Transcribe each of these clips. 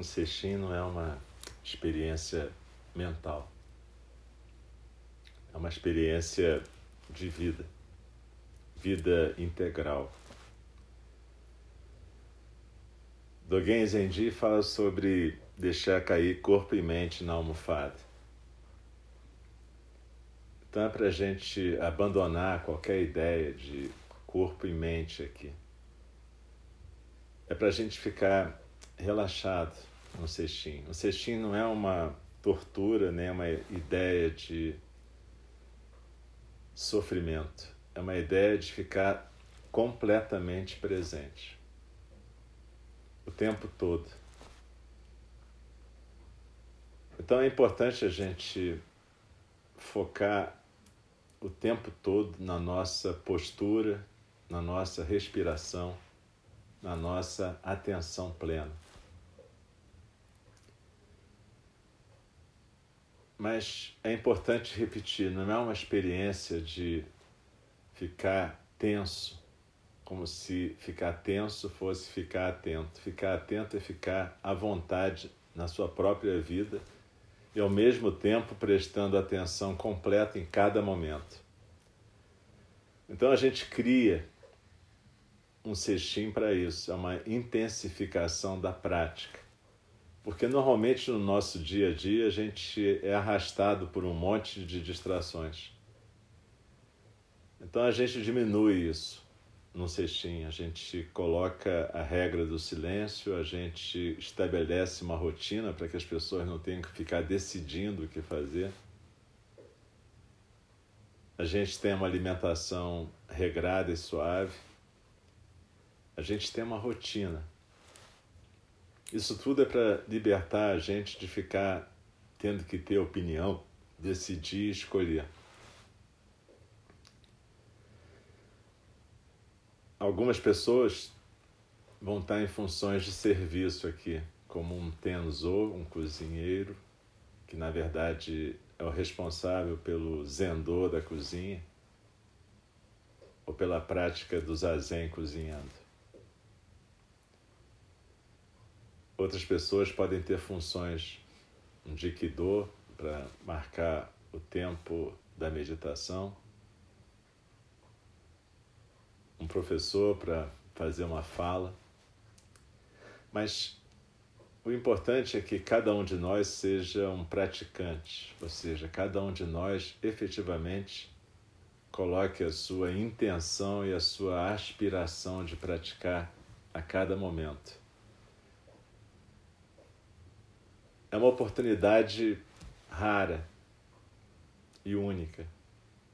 um não é uma experiência mental. É uma experiência de vida, vida integral. Dogen Zenji fala sobre deixar cair corpo e mente na almofada. Então é para a gente abandonar qualquer ideia de corpo e mente aqui. É para a gente ficar relaxado no cestinho. O cestinho não é uma tortura, nem uma ideia de sofrimento. É uma ideia de ficar completamente presente. O tempo todo. Então é importante a gente focar o tempo todo na nossa postura, na nossa respiração, na nossa atenção plena. Mas é importante repetir, não é uma experiência de ficar tenso, como se ficar tenso fosse ficar atento. Ficar atento é ficar à vontade na sua própria vida e ao mesmo tempo prestando atenção completa em cada momento. Então a gente cria um cestim para isso, é uma intensificação da prática. Porque normalmente no nosso dia a dia a gente é arrastado por um monte de distrações. Então a gente diminui isso no cestinho, a gente coloca a regra do silêncio, a gente estabelece uma rotina para que as pessoas não tenham que ficar decidindo o que fazer. A gente tem uma alimentação regrada e suave. A gente tem uma rotina. Isso tudo é para libertar a gente de ficar tendo que ter opinião, decidir, escolher. algumas pessoas vão estar em funções de serviço aqui, como um tenzo, um cozinheiro, que na verdade é o responsável pelo zendô da cozinha, ou pela prática do zazen cozinhando. Outras pessoas podem ter funções um jikido para marcar o tempo da meditação, um professor para fazer uma fala. Mas o importante é que cada um de nós seja um praticante, ou seja, cada um de nós efetivamente coloque a sua intenção e a sua aspiração de praticar a cada momento. É uma oportunidade rara e única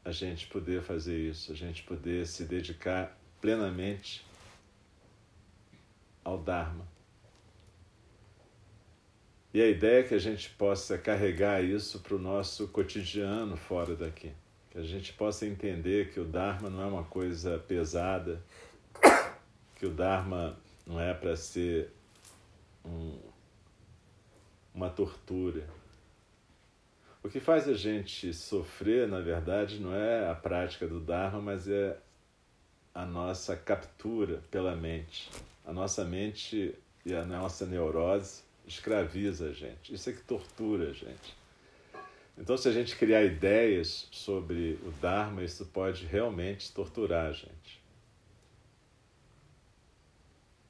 a gente poder fazer isso, a gente poder se dedicar plenamente ao Dharma. E a ideia é que a gente possa carregar isso para o nosso cotidiano fora daqui. Que a gente possa entender que o Dharma não é uma coisa pesada, que o Dharma não é para ser um, uma tortura, o que faz a gente sofrer, na verdade, não é a prática do Dharma, mas é a nossa captura pela mente. A nossa mente e a nossa neurose escraviza a gente. Isso é que tortura a gente. Então, se a gente criar ideias sobre o Dharma, isso pode realmente torturar a gente.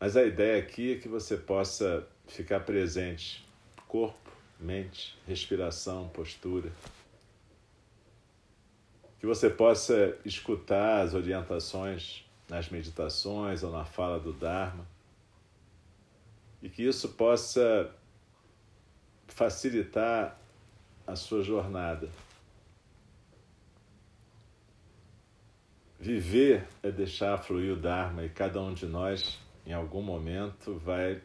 Mas a ideia aqui é que você possa ficar presente, corpo, mente, respiração, postura. Que você possa escutar as orientações nas meditações ou na fala do Dharma e que isso possa facilitar a sua jornada. Viver é deixar fluir o Dharma e cada um de nós, em algum momento, vai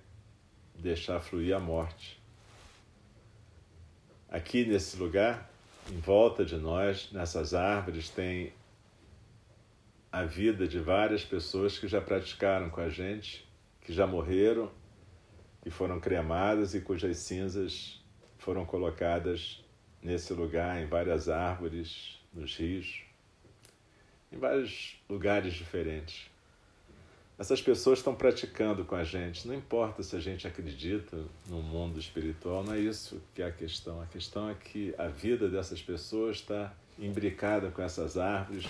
deixar fluir a morte. Aqui nesse lugar, em volta de nós, nessas árvores, tem a vida de várias pessoas que já praticaram com a gente, que já morreram, que foram cremadas e cujas cinzas foram colocadas nesse lugar, em várias árvores, nos rios, em vários lugares diferentes. Essas pessoas estão praticando com a gente. Não importa se a gente acredita no mundo espiritual, não é isso que é a questão. A questão é que a vida dessas pessoas está imbricada com essas árvores,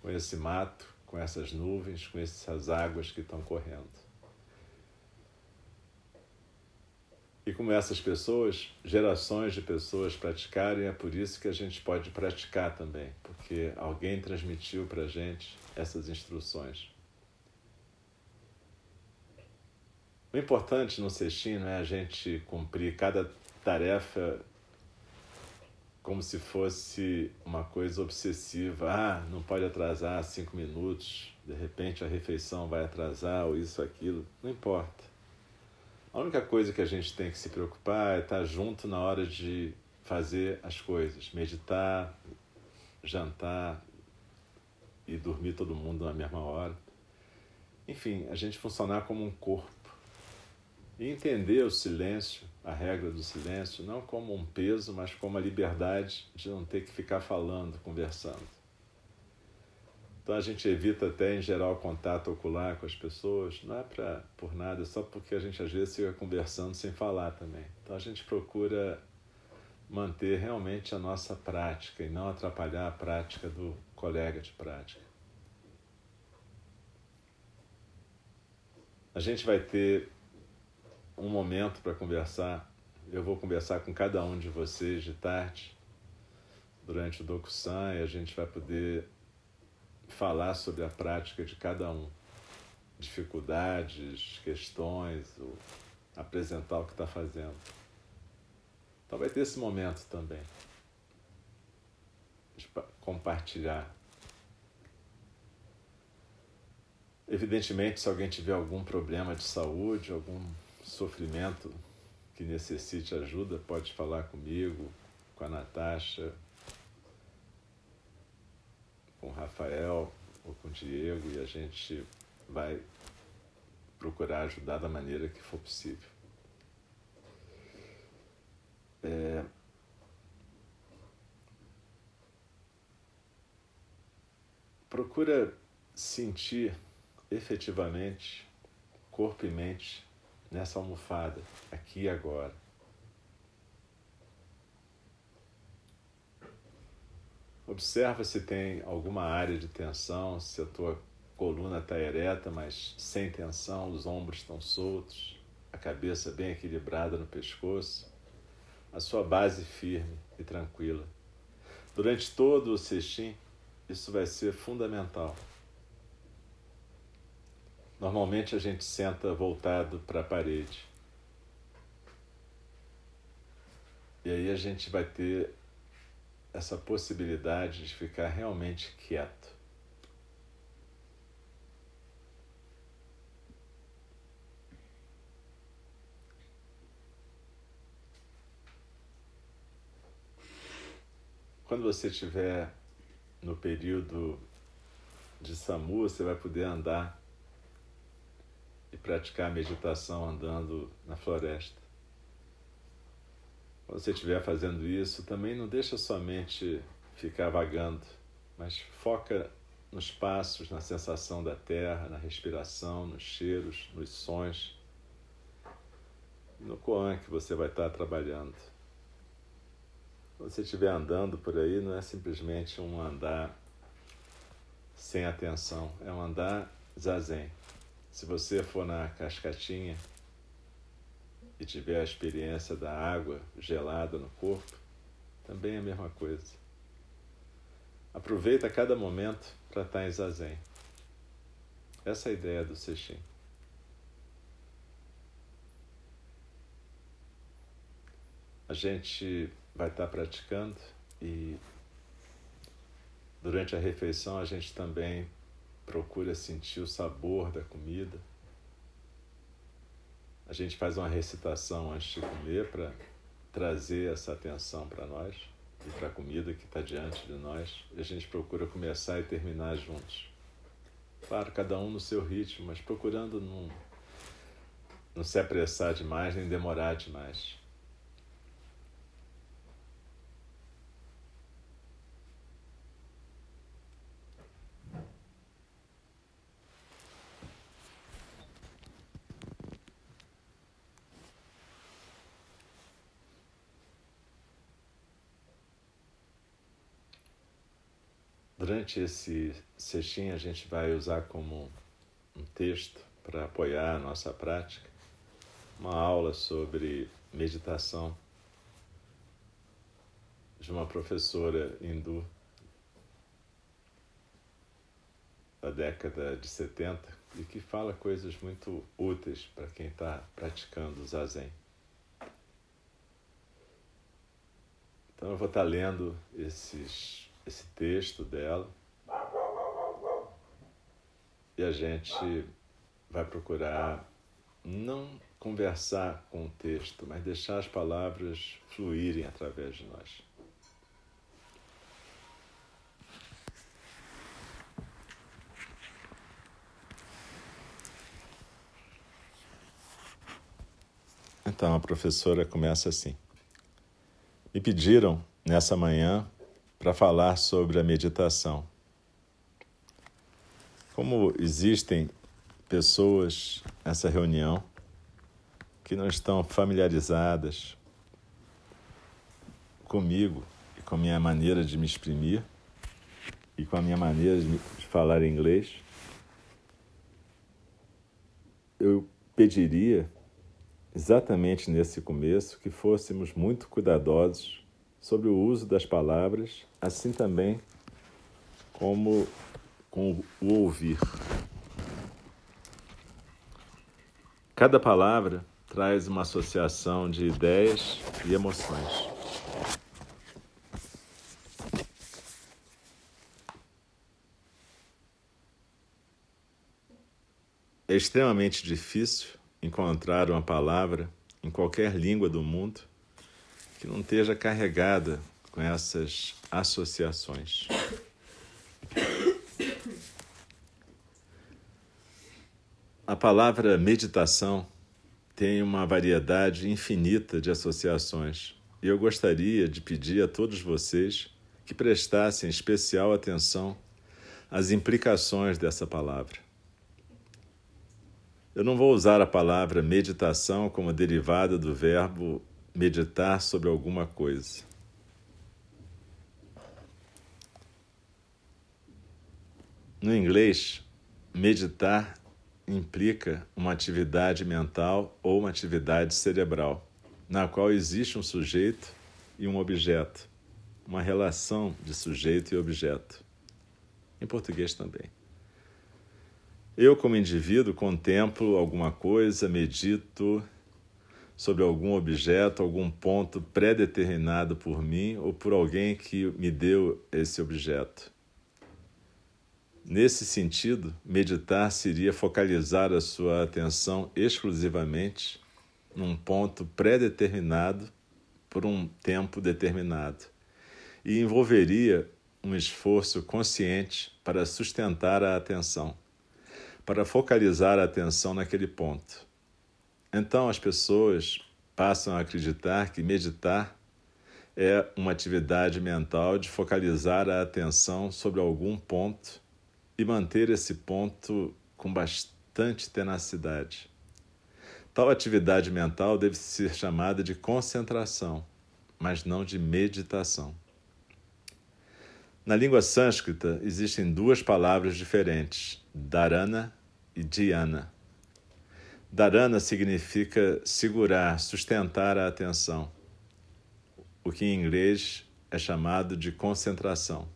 com esse mato, com essas nuvens, com essas águas que estão correndo. E como essas pessoas, gerações de pessoas praticaram, é por isso que a gente pode praticar também, porque alguém transmitiu para a gente essas instruções. O importante no cestinho é a gente cumprir cada tarefa como se fosse uma coisa obsessiva. Ah, não pode atrasar cinco minutos, de repente a refeição vai atrasar, ou isso, aquilo. Não importa. A única coisa que a gente tem que se preocupar é estar junto na hora de fazer as coisas, meditar, jantar e dormir todo mundo na mesma hora. Enfim, a gente funcionar como um corpo entender o silêncio, a regra do silêncio, não como um peso, mas como a liberdade de não ter que ficar falando, conversando. Então a gente evita até em geral contato ocular com as pessoas, não é pra, por nada, é só porque a gente às vezes fica conversando sem falar também. Então a gente procura manter realmente a nossa prática e não atrapalhar a prática do colega de prática. A gente vai ter um momento para conversar. Eu vou conversar com cada um de vocês de tarde, durante o Dokusan, e a gente vai poder falar sobre a prática de cada um. Dificuldades, questões, apresentar o que está fazendo. Então vai ter esse momento também de compartilhar. Evidentemente, se alguém tiver algum problema de saúde, algum sofrimento que necessite ajuda, pode falar comigo, com a Natasha, com o Rafael ou com o Diego e a gente vai procurar ajudar da maneira que for possível. É... Procura sentir efetivamente, corpo e mente, nessa almofada, aqui e agora. Observa se tem alguma área de tensão, se a tua coluna está ereta, mas sem tensão, os ombros estão soltos, a cabeça bem equilibrada no pescoço, a sua base firme e tranquila. Durante todo o sextim, isso vai ser fundamental. Normalmente a gente senta voltado para a parede. E aí a gente vai ter essa possibilidade de ficar realmente quieto. Quando você estiver no período de SAMU, você vai poder andar e praticar a meditação andando na floresta. Quando você estiver fazendo isso, também não deixa sua mente ficar vagando, mas foca nos passos, na sensação da terra, na respiração, nos cheiros, nos sons, no koan que você vai estar trabalhando. Quando você estiver andando por aí, não é simplesmente um andar sem atenção, é um andar zazen. Se você for na cascatinha e tiver a experiência da água gelada no corpo, também é a mesma coisa. Aproveita cada momento para estar em zazen. Essa é a ideia do Seixim. A gente vai estar praticando e durante a refeição a gente também procura sentir o sabor da comida. A gente faz uma recitação antes de comer para trazer essa atenção para nós e para a comida que está diante de nós. E a gente procura começar e terminar juntos. Claro, cada um no seu ritmo, mas procurando não, não se apressar demais nem demorar demais. Durante esse sextim a gente vai usar como um texto para apoiar a nossa prática uma aula sobre meditação de uma professora hindu da década de 70 e que fala coisas muito úteis para quem está praticando o zazen. Então eu vou estar tá lendo esses, esse texto dela e a gente vai procurar não conversar com o texto, mas deixar as palavras fluírem através de nós. Então a professora começa assim. Me pediram nessa manhã para falar sobre a meditação. Como existem pessoas nessa reunião que não estão familiarizadas comigo e com a minha maneira de me exprimir e com a minha maneira de falar inglês, eu pediria exatamente nesse começo que fôssemos muito cuidadosos sobre o uso das palavras, assim também como com o ouvir. Cada palavra traz uma associação de ideias e emoções. É extremamente difícil encontrar uma palavra em qualquer língua do mundo que não esteja carregada com essas associações. A palavra meditação tem uma variedade infinita de associações e eu gostaria de pedir a todos vocês que prestassem especial atenção às implicações dessa palavra. Eu não vou usar a palavra meditação como derivada do verbo meditar sobre alguma coisa. No inglês, meditar implica uma atividade mental ou uma atividade cerebral, na qual existe um sujeito e um objeto, uma relação de sujeito e objeto. Em português também. Eu, como indivíduo, contemplo alguma coisa, medito sobre algum objeto, algum ponto pré-determinado por mim ou por alguém que me deu esse objeto. Nesse sentido, meditar seria focalizar a sua atenção exclusivamente num ponto pré-determinado por um tempo determinado e envolveria um esforço consciente para sustentar a atenção para focalizar a atenção naquele ponto. Então as pessoas passam a acreditar que meditar é uma atividade mental de focalizar a atenção sobre algum ponto e manter esse ponto com bastante tenacidade. Tal atividade mental deve ser chamada de concentração, mas não de meditação. Na língua sânscrita existem duas palavras diferentes, dharana e dhyana. Dharana significa segurar, sustentar a atenção, o que em inglês é chamado de concentração.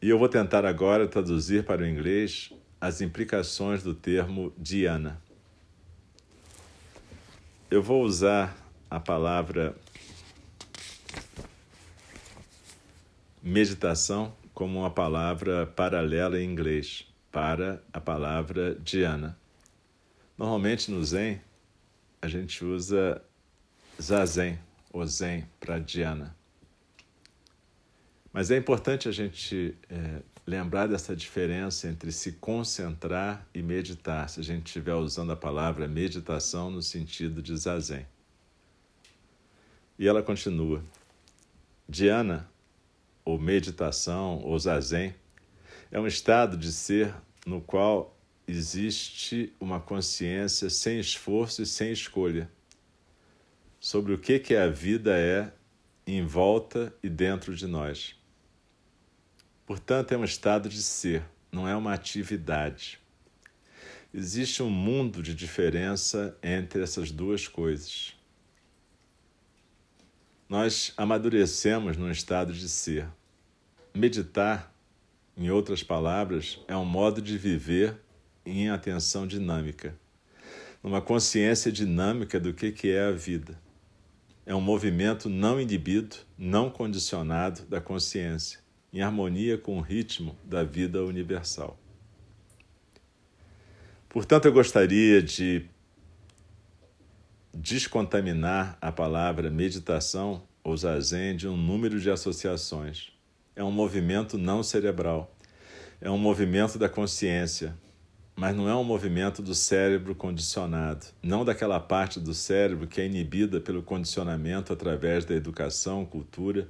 E eu vou tentar agora traduzir para o inglês as implicações do termo dhyana. Eu vou usar a palavra meditação como uma palavra paralela em inglês para a palavra Dhyana. Normalmente no Zen a gente usa Zazen ou Zen para Dhyana. Mas é importante a gente é, lembrar dessa diferença entre se concentrar e meditar, se a gente estiver usando a palavra meditação no sentido de Zazen. E ela continua. Dhyana, ou meditação, ou Zazen, é um estado de ser no qual existe uma consciência sem esforço e sem escolha sobre o que, que a vida é em volta e dentro de nós. Portanto, é um estado de ser, não é uma atividade. Existe um mundo de diferença entre essas duas coisas. Nós amadurecemos num estado de ser. Meditar, em outras palavras, é um modo de viver em atenção dinâmica, numa consciência dinâmica do que é a vida. É um movimento não inibido, não condicionado da consciência, em harmonia com o ritmo da vida universal. Portanto, eu gostaria de descontaminar a palavra meditação ou zazen de um número de associações. É um movimento não cerebral, é um movimento da consciência, mas não é um movimento do cérebro condicionado, não daquela parte do cérebro que é inibida pelo condicionamento através da educação, cultura,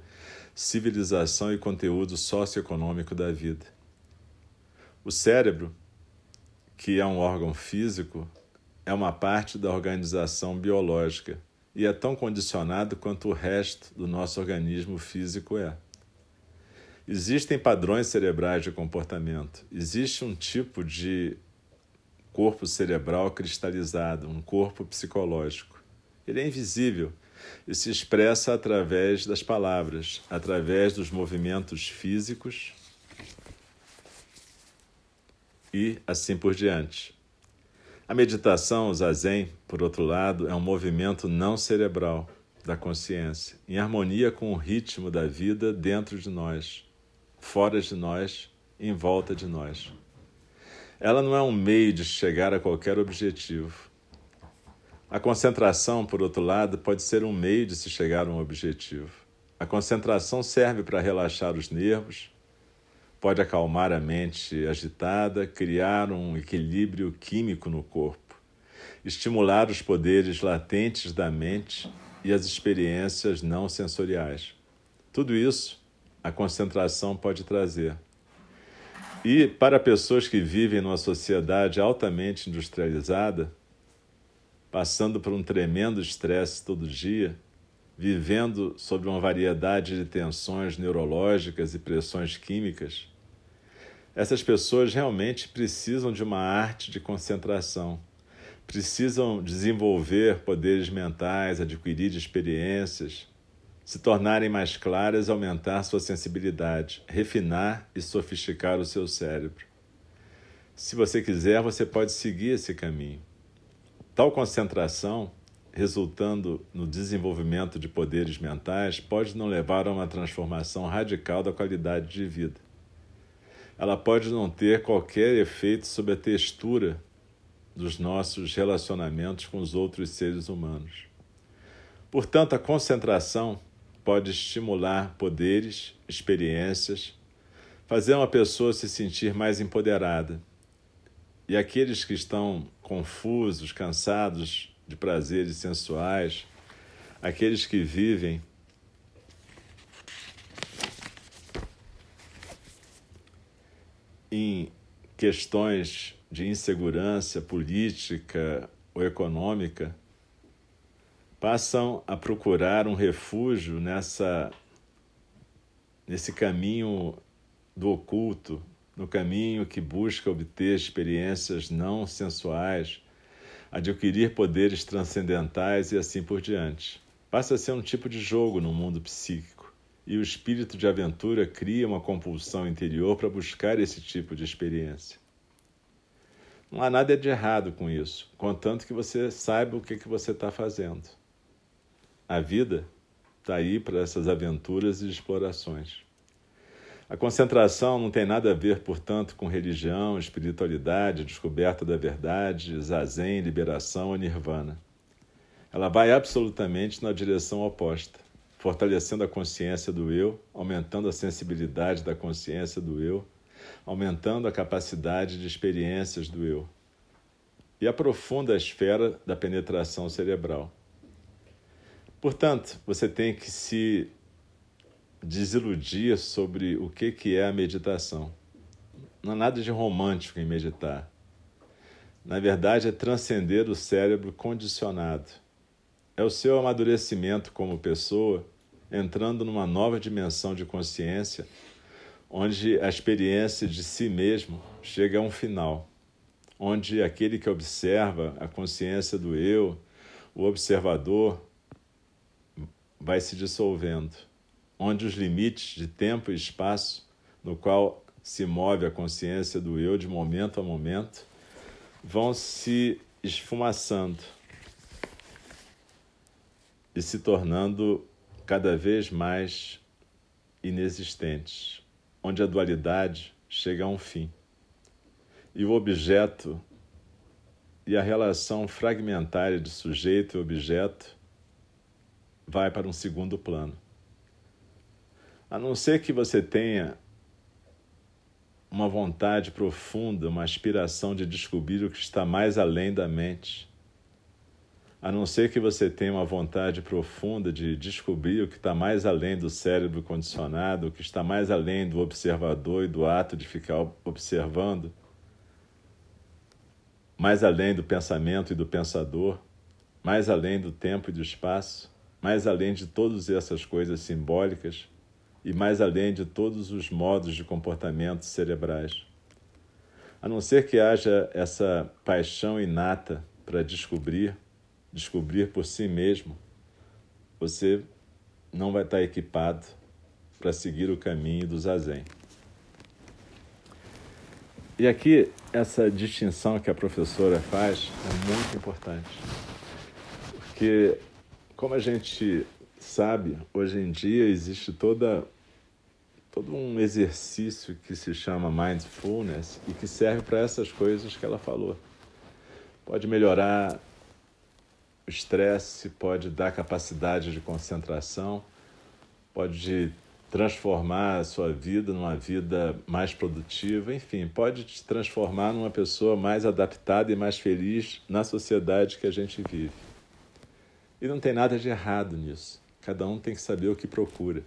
civilização e conteúdo socioeconômico da vida. O cérebro, que é um órgão físico, é uma parte da organização biológica e é tão condicionado quanto o resto do nosso organismo físico é. Existem padrões cerebrais de comportamento, existe um tipo de corpo cerebral cristalizado, um corpo psicológico. Ele é invisível e se expressa através das palavras, através dos movimentos físicos e assim por diante. A meditação, o zazen, por outro lado, é um movimento não cerebral da consciência, em harmonia com o ritmo da vida dentro de nós, fora de nós, em volta de nós. Ela não é um meio de chegar a qualquer objetivo. A concentração, por outro lado, pode ser um meio de se chegar a um objetivo. A concentração serve para relaxar os nervos, pode acalmar a mente agitada, criar um equilíbrio químico no corpo, estimular os poderes latentes da mente e as experiências não sensoriais. Tudo isso a concentração pode trazer. E para pessoas que vivem numa sociedade altamente industrializada, passando por um tremendo estresse todo dia, vivendo sob uma variedade de tensões neurológicas e pressões químicas, essas pessoas realmente precisam de uma arte de concentração, precisam desenvolver poderes mentais, adquirir experiências, se tornarem mais claras, aumentar sua sensibilidade, refinar e sofisticar o seu cérebro. Se você quiser, você pode seguir esse caminho. Tal concentração resultando no desenvolvimento de poderes mentais, pode não levar a uma transformação radical da qualidade de vida. Ela pode não ter qualquer efeito sobre a textura dos nossos relacionamentos com os outros seres humanos. Portanto, a concentração pode estimular poderes, experiências, fazer uma pessoa se sentir mais empoderada. E aqueles que estão confusos, cansados de prazeres sensuais, aqueles que vivem em questões de insegurança política ou econômica, passam a procurar um refúgio nessa nesse caminho do oculto, no caminho que busca obter experiências não sensuais, adquirir poderes transcendentais e assim por diante. Passa a ser um tipo de jogo no mundo psíquico, e o espírito de aventura cria uma compulsão interior para buscar esse tipo de experiência. Não há nada de errado com isso, contanto que você saiba o que, que você está fazendo. A vida está aí para essas aventuras e explorações. A concentração não tem nada a ver, portanto, com religião, espiritualidade, descoberta da verdade, zazen, liberação ou nirvana. Ela vai absolutamente na direção oposta, fortalecendo a consciência do eu, aumentando a sensibilidade da consciência do eu, aumentando a capacidade de experiências do eu. E aprofunda a esfera da penetração cerebral. Portanto, você tem que se desiludir sobre o que, que é a meditação. Não há nada de romântico em meditar. Na verdade, é transcender o cérebro condicionado. É o seu amadurecimento como pessoa entrando numa nova dimensão de consciência, onde a experiência de si mesmo chega a um final, onde aquele que observa a consciência do eu, o observador, vai se dissolvendo, onde os limites de tempo e espaço no qual se move a consciência do eu de momento a momento vão se esfumaçando e se tornando cada vez mais inexistentes, onde a dualidade chega a um fim. E o objeto e a relação fragmentária de sujeito e objeto vai para um segundo plano. A não ser que você tenha uma vontade profunda, uma aspiração de descobrir o que está mais além da mente. A não ser que você tenha uma vontade profunda de descobrir o que está mais além do cérebro condicionado, o que está mais além do observador e do ato de ficar observando, mais além do pensamento e do pensador, mais além do tempo e do espaço, mais além de todas essas coisas simbólicas e mais além de todos os modos de comportamento cerebrais. A não ser que haja essa paixão inata para descobrir, descobrir por si mesmo, você não vai estar equipado para seguir o caminho do zazen. E aqui, essa distinção que a professora faz é muito importante. Porque, como a gente sabe, hoje em dia existe toda todo um exercício que se chama mindfulness e que serve para essas coisas que ela falou. Pode melhorar o estresse, pode dar capacidade de concentração, pode transformar a sua vida numa vida mais produtiva, enfim, pode te transformar numa pessoa mais adaptada e mais feliz na sociedade que a gente vive. E não tem nada de errado nisso. Cada um tem que saber o que procura.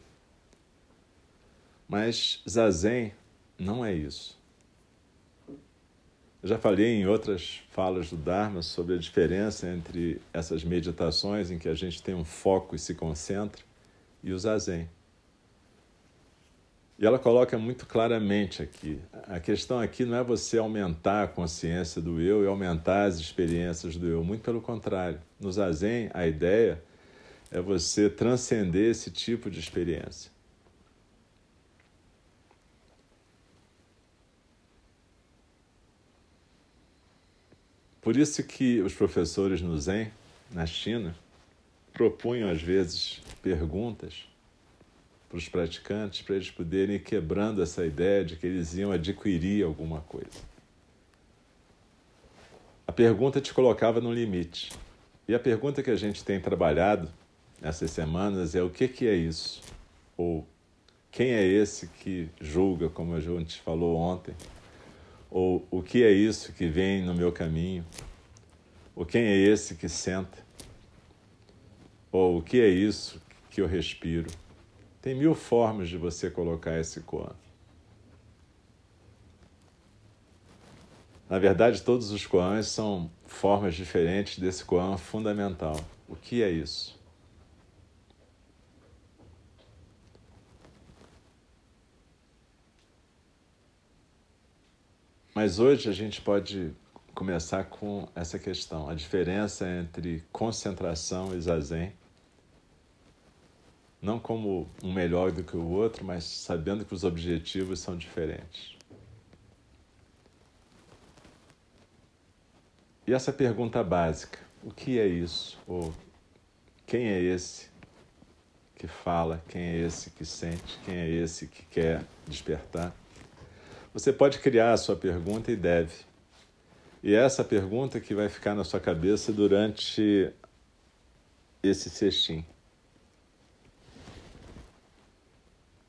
Mas zazen não é isso. Eu já falei em outras falas do Dharma sobre a diferença entre essas meditações em que a gente tem um foco e se concentra e o zazen. E ela coloca muito claramente aqui: a questão aqui não é você aumentar a consciência do eu e aumentar as experiências do eu, muito pelo contrário. No zazen, a ideia é você transcender esse tipo de experiência. Por isso que os professores no Zen, na China, propunham às vezes perguntas para os praticantes para eles poderem ir quebrando essa ideia de que eles iam adquirir alguma coisa. A pergunta te colocava no limite. E a pergunta que a gente tem trabalhado nessas semanas é o que, que é isso? Ou quem é esse que julga, como a gente falou ontem? Ou o que é isso que vem no meu caminho? Ou quem é esse que senta? Ou o que é isso que eu respiro? Tem mil formas de você colocar esse koan. Na verdade, todos os koans são formas diferentes desse koan fundamental. O que é isso? Mas hoje a gente pode começar com essa questão, a diferença entre concentração e zazen. Não como um melhor do que o outro, mas sabendo que os objetivos são diferentes. E essa pergunta básica: o que é isso? Ou quem é esse que fala? Quem é esse que sente? Quem é esse que quer despertar? Você pode criar a sua pergunta e deve. E é essa pergunta que vai ficar na sua cabeça durante esse cestim.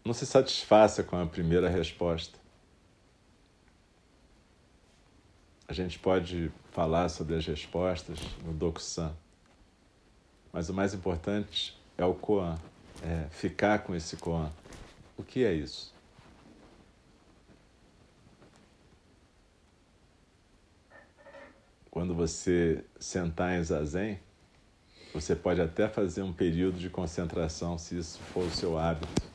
Não se satisfaça com a primeira resposta. A gente pode falar sobre as respostas no Dokusan, mas o mais importante é o Koan, é ficar com esse Koan. O que é isso? quando você sentar em zazen, você pode até fazer um período de concentração, se isso for o seu hábito,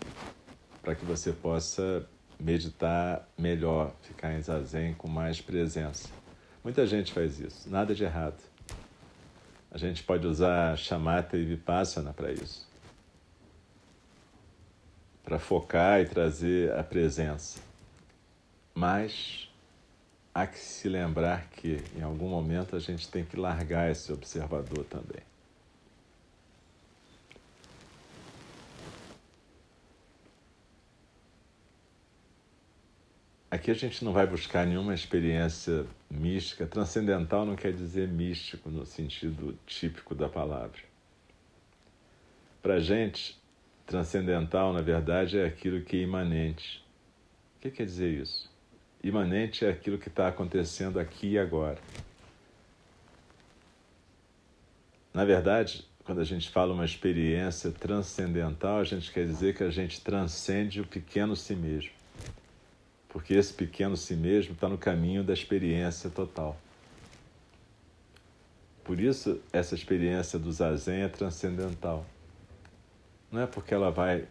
para que você possa meditar melhor, ficar em zazen com mais presença. Muita gente faz isso, nada de errado. A gente pode usar chamata e vipassana para isso. Para focar e trazer a presença. Mas há que se lembrar que em algum momento a gente tem que largar esse observador também. Aqui a gente não vai buscar nenhuma experiência mística. Transcendental não quer dizer místico no sentido típico da palavra. Para a gente, transcendental, na verdade, é aquilo que é imanente. O que quer dizer isso? Imanente é aquilo que está acontecendo aqui e agora. Na verdade, quando a gente fala uma experiência transcendental, a gente quer dizer que a gente transcende o pequeno si mesmo porque esse pequeno si mesmo está no caminho da experiência total. Por isso, essa experiência do zazen é transcendental. Não é porque ela vai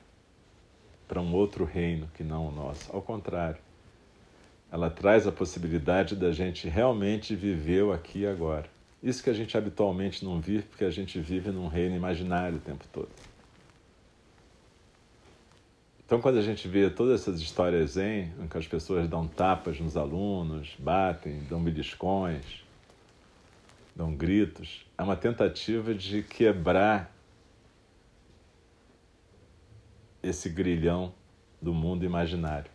para um outro reino que não o nosso. Ao contrário, ela traz a possibilidade da gente realmente viver o aqui e agora. Isso que a gente habitualmente não vive, porque a gente vive num reino imaginário o tempo todo. Então, quando a gente vê todas essas histórias em que as pessoas dão tapas nos alunos, batem, dão beliscões, dão gritos, é uma tentativa de quebrar esse grilhão do mundo imaginário.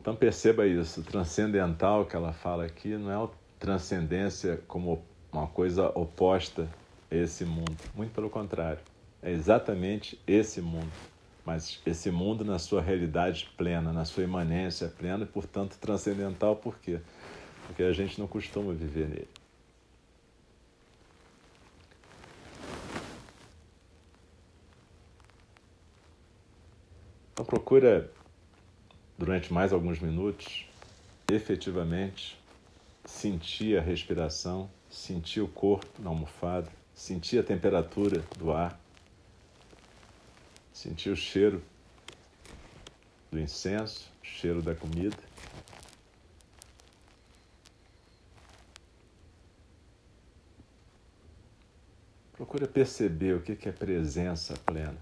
Então perceba isso, o transcendental que ela fala aqui não é transcendência como uma coisa oposta a esse mundo, muito pelo contrário. É exatamente esse mundo, mas esse mundo na sua realidade plena, na sua imanência plena e, portanto, transcendental. Por quê? Porque a gente não costuma viver nele. Então, procura, durante mais alguns minutos, efetivamente sentir a respiração, sentir o corpo na almofada, sentir a temperatura do ar sentir o cheiro do incenso, o cheiro da comida. Procura perceber o que é presença plena.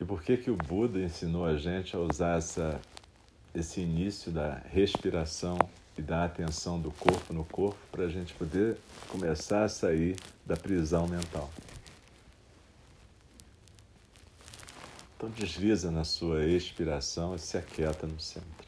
E por que, que o Buda ensinou a gente a usar essa, esse início da respiração e da atenção do corpo no corpo para a gente poder começar a sair da prisão mental. Então desliza na sua expiração e se aquieta no centro.